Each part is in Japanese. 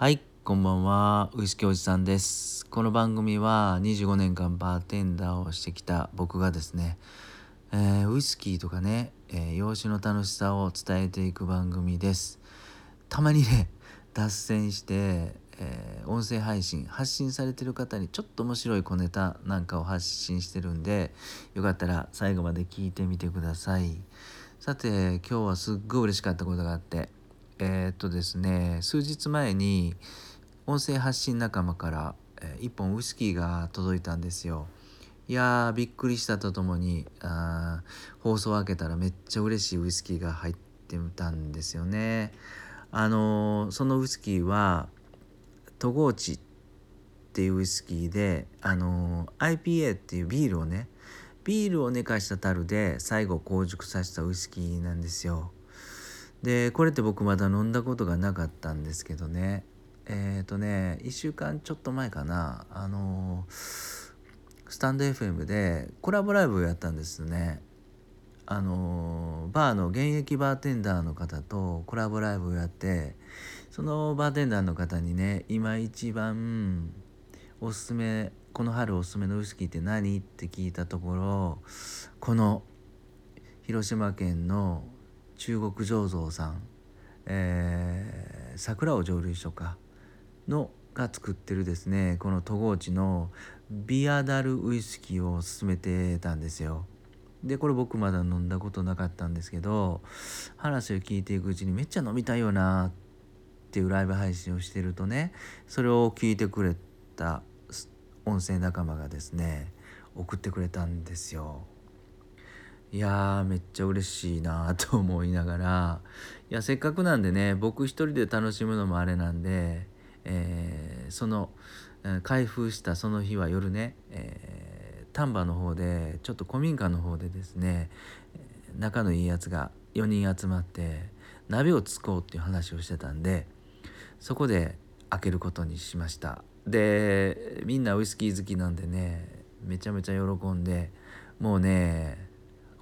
はい、こんばんは。ウイスキーおじさんです。この番組は25年間バーテンダーをしてきた僕がですね、えーウイスキーとかね、えー洋酒の楽しさを伝えていく番組です。たまにね、脱線して、えー音声配信、発信されてる方にちょっと面白い小ネタなんかを発信してるんで、よかったら最後まで聞いてみてください。さて、今日はすっごい嬉しかったことがあって、えーっとですね数日前に音声発信仲間から、え1本ウイスキーが届いたんですよ。いやーびっくりしたとともにあ放送を開けたらめっちゃ嬉しいウイスキーが入ってたんですよね。あのーそのウイスキーはトゴーチっていうウイスキーであのー IPA っていうビールをねビールを寝かした樽で最後硬熟させたウイスキーなんですよ。でこれって僕まだ飲んだことがなかったんですけどね。えっ、とね1週間ちょっと前かな。あのスタンド FM でコラボライブをやったんですね。あのバーの現役バーテンダーの方とコラボライブをやってそのバーテンダーの方にね今一番おすすめこの春おすすめのウイスキーって何？って聞いたところこの広島県の中国醸造さん、えー桜尾蒸留所かのが作ってるですねこの戸郷地のビアダルウイスキーを勧めてたんですよ。でこれ僕まだ飲んだことなかったんですけど話を聞いていくうちにめっちゃ飲みたいよなっていうライブ配信をしてるとねそれを聞いてくれた音声仲間がですね送ってくれたんですよ。いやーめっちゃ嬉しいなと思いながら。いやせっかくなんでね僕一人で楽しむのもあれなんで、えーその開封したその日は夜ね、えー丹波の方でちょっと古民家の方でですね仲のいいやつが4人集まって鍋をつこうっていう話をしてたんでそこで開けることにしました。でみんなウイスキー好きなんでねめちゃめちゃ喜んでもうね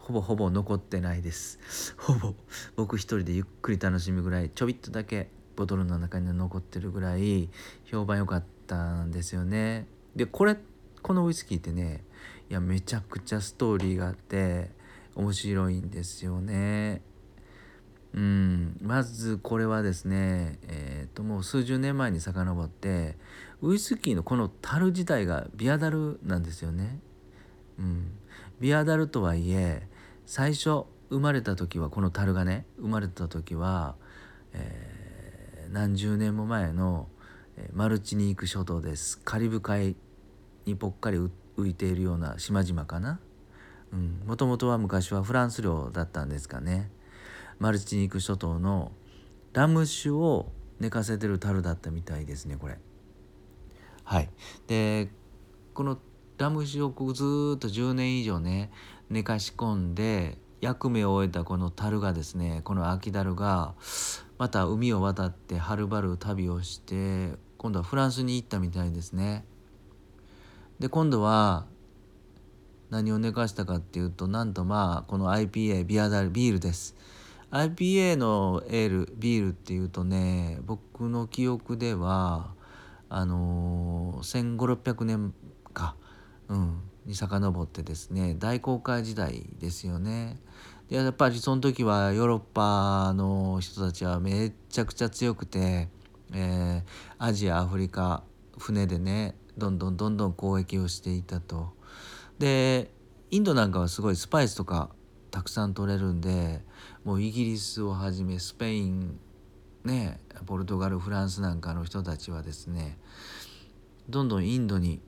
ほぼほぼ残ってないです。ほぼ。僕一人でゆっくり楽しむぐらいちょびっとだけボトルの中に残ってるぐらい評判良かったんですよね。でこれこのウイスキーってねいやめちゃくちゃストーリーがあって面白いんですよね。うん、まずこれはですね、えー、ともう数十年前に遡ってウイスキーのこの樽自体がビアダルなんですよね。うん、ビアダルとはいえ最初生まれた時はこの樽がね生まれた時は、えー何十年も前の、マルチニーク諸島です。カリブ海にぽっかり浮浮いているような島々かな。もともとは昔はフランス領だったんですかね。マルチニーク諸島のラム酒を寝かせてる樽だったみたいですねこれ。はい。でこのラム酒をずっと10年以上ね寝かし込んで役目を終えたこの樽がですねこの秋樽がまた海を渡ってはるばる旅をして今度はフランスに行ったみたいですね。で今度は何を寝かしたかっていうとなんとまあこの IPA ビアダルビールです。IPA のエールビールっていうとね僕の記憶ではあのー、1500600年か。うんに遡ってですね大航海時代ですよねでやっぱりその時はヨーロッパの人たちはめちゃくちゃ強くて、えーアジアアフリカ船でねどんどんどんどん交易をしていたと。でインドなんかはすごいスパイスとかたくさん取れるんでもうイギリスをはじめスペインねポルトガルフランスなんかの人たちはですねどんどんインドに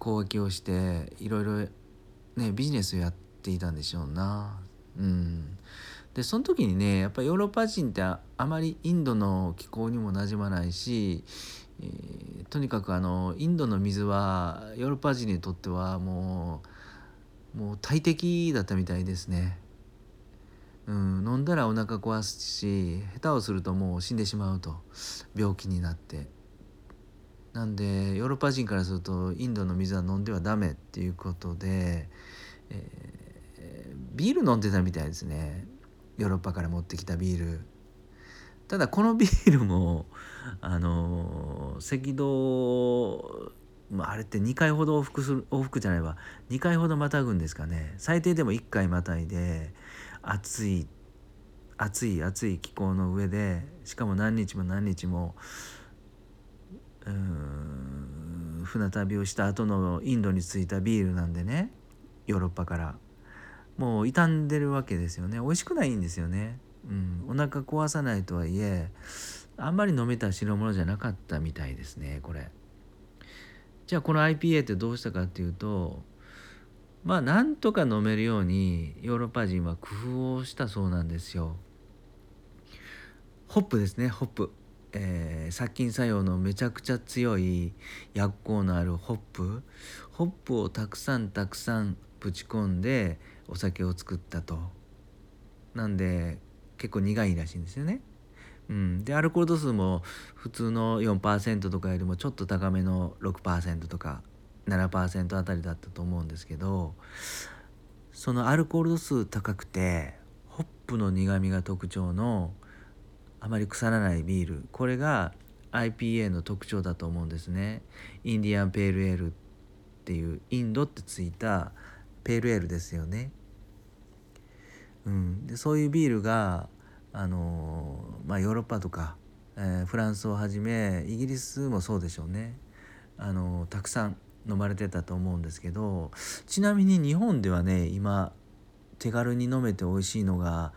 交易をしていろいろねビジネスをやっていたんでしょうな。うん、でその時にねやっぱヨーロッパ人ってああまりインドの気候にもなじまないし、えーとにかくあのインドの水はヨーロッパ人にとってはもうもう大敵だったみたいですね。うん、飲んだらお腹壊すし下手をするともう死んでしまうと病気になってなんでヨーロッパ人からするとインドの水は飲んではダメっていうことで、えービール飲んでたみたいですね。ヨーロッパから持ってきたビール。ただこのビールも あの赤道まあ、あれって2回ほど往復する往復じゃないわ。2回ほどまたぐんですかね。最低でも1回またいで暑い暑い暑い気候の上でしかも何日も何日もうん船旅をした後のインドに着いたビールなんでねヨーロッパから。もう傷んでるわけですよね。美味しくないんですよね、うん、お腹壊さないとはいえあんまり飲めた代物じゃなかったみたいですねこれ。じゃあこの IPA ってどうしたかっていうとまあなんとか飲めるようにヨーロッパ人は工夫をしたそうなんですよ。ホップですねホップ。えー、殺菌作用のめちゃくちゃ強い薬効のあるホップ。ホップをたくさんたくさんぶち込んでお酒を作ったと。なんで結構苦いらしいんですよね。うん、でアルコール度数も普通の4%とかよりもちょっと高めの6%とか7%あたりだったと思うんですけどそのアルコール度数高くてホップの苦みが特徴のあまり腐らないビール。これが IPA の特徴だと思うんですね。インディアンペールエールっていうインドってついたペールエールですよね、うん、でそういうビールがあのまあヨーロッパとか、えー、フランスをはじめイギリスもそうでしょうね。あのたくさん飲まれてたと思うんですけどちなみに日本ではね今手軽に飲めて美味しいのが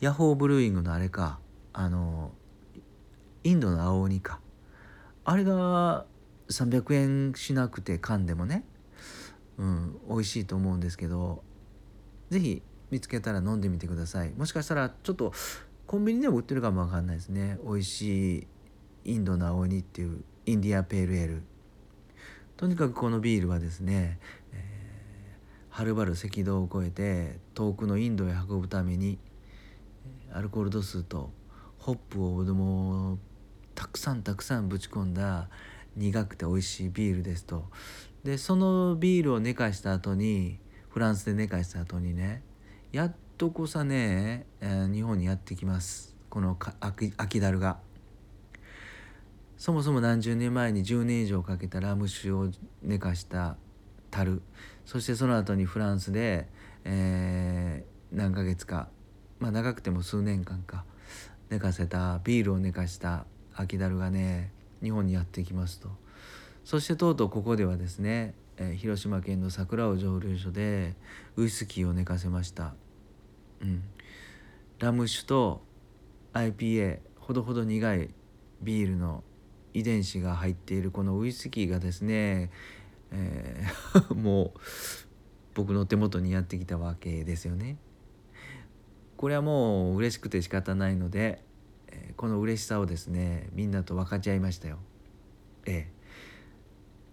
ヤホーブルーイングのあれか。あのインドの青鬼か。あれが300円しなくて缶でもねうん美味しいと思うんですけど是非見つけたら飲んでみてください。もしかしたらちょっとコンビニでも売ってるかもわかんないですね。美味しいインドの青鬼っていうインディアペールエール。とにかくこのビールはですね、えー、はるばる赤道を越えて遠くのインドへ運ぶためにアルコール度数とホップをもたくさんたくさんぶち込んだ苦くて美味しいビールですと。でそのビールを寝かした後にフランスで寝かした後にねやっとこさね、えー、日本にやってきます。この秋だるが。そもそも何十年前に10年以上かけたラム酒を寝かした樽。そしてその後にフランスで、えー、何ヶ月か。まあ長くても数年間か。寝かせたビールを寝かした秋だるがね日本にやってきますと。そしてとうとうここではですね、えー、広島県の桜尾蒸留所でウイスキーを寝かせました。うん。ラム酒と IPA ほどほど苦いビールの遺伝子が入っているこのウイスキーがですね、えー もう僕の手元にやってきたわけですよね。これはもう嬉しくて仕方ないので、え、この嬉しさをですねみんなと分かち合いましたよ。ええ。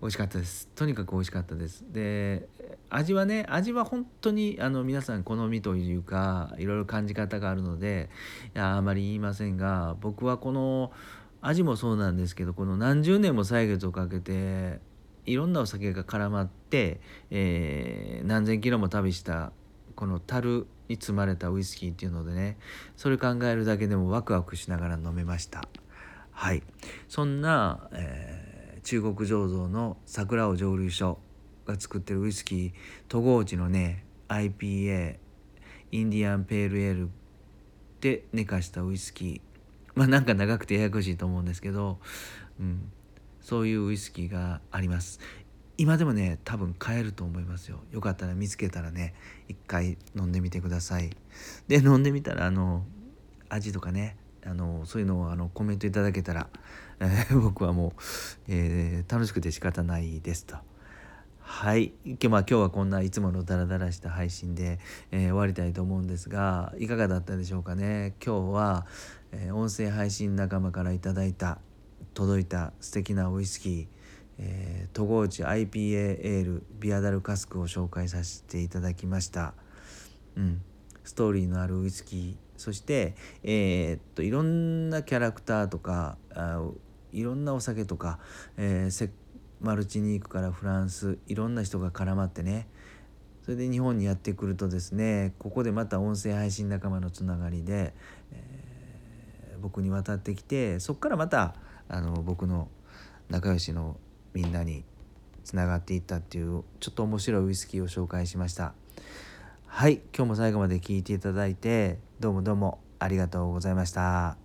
美味しかったです。とにかく美味しかったです。で味はね味は本当にあの皆さん好みというかいろいろ感じ方があるのでいやあまり言いませんが僕はこの味もそうなんですけどこの何十年も歳月をかけていろんなお酒が絡まって、えー、何千キロも旅したこの樽に積まれたウイスキーっていうのでねそれ考えるだけでもワクワクしながら飲めました。はい。そんな、えー、中国醸造の桜尾蒸留所が作ってるウイスキー戸郷地のね IPA インディアンペールエールで寝かしたウイスキー。まあなんか長くてややこしいと思うんですけど、うん、そういうウイスキーがあります。今でもね多分買えると思いますよ。よかったら見つけたらね一回飲んでみてください。で飲んでみたらあの味とかねあのそういうのをあのコメントいただけたら、えー、僕はもう、えー、楽しくて仕方ないですと。はい、今日,、まあ、今日はこんないつものダラダラした配信で、えー、終わりたいと思うんですがいかがだったでしょうかね？今日は、えー、音声配信仲間から頂いた届いた素敵なウイスキーえー、戸郷内 IPA エールビアダルカスクを紹介させていただきました、うん、ストーリーのあるウイスキー。そして、えー、っといろんなキャラクターとかあいろんなお酒とか、えー、マルチニークからフランスいろんな人が絡まってね。それで日本にやってくるとですねここでまた音声配信仲間のつながりで、えー、僕に渡ってきてそこからまたあの僕の仲良しのみんなにつながっていったっていうちょっと面白いウイスキーを紹介しましたはい今日も最後まで聞いていただいてどうもどうもありがとうございました。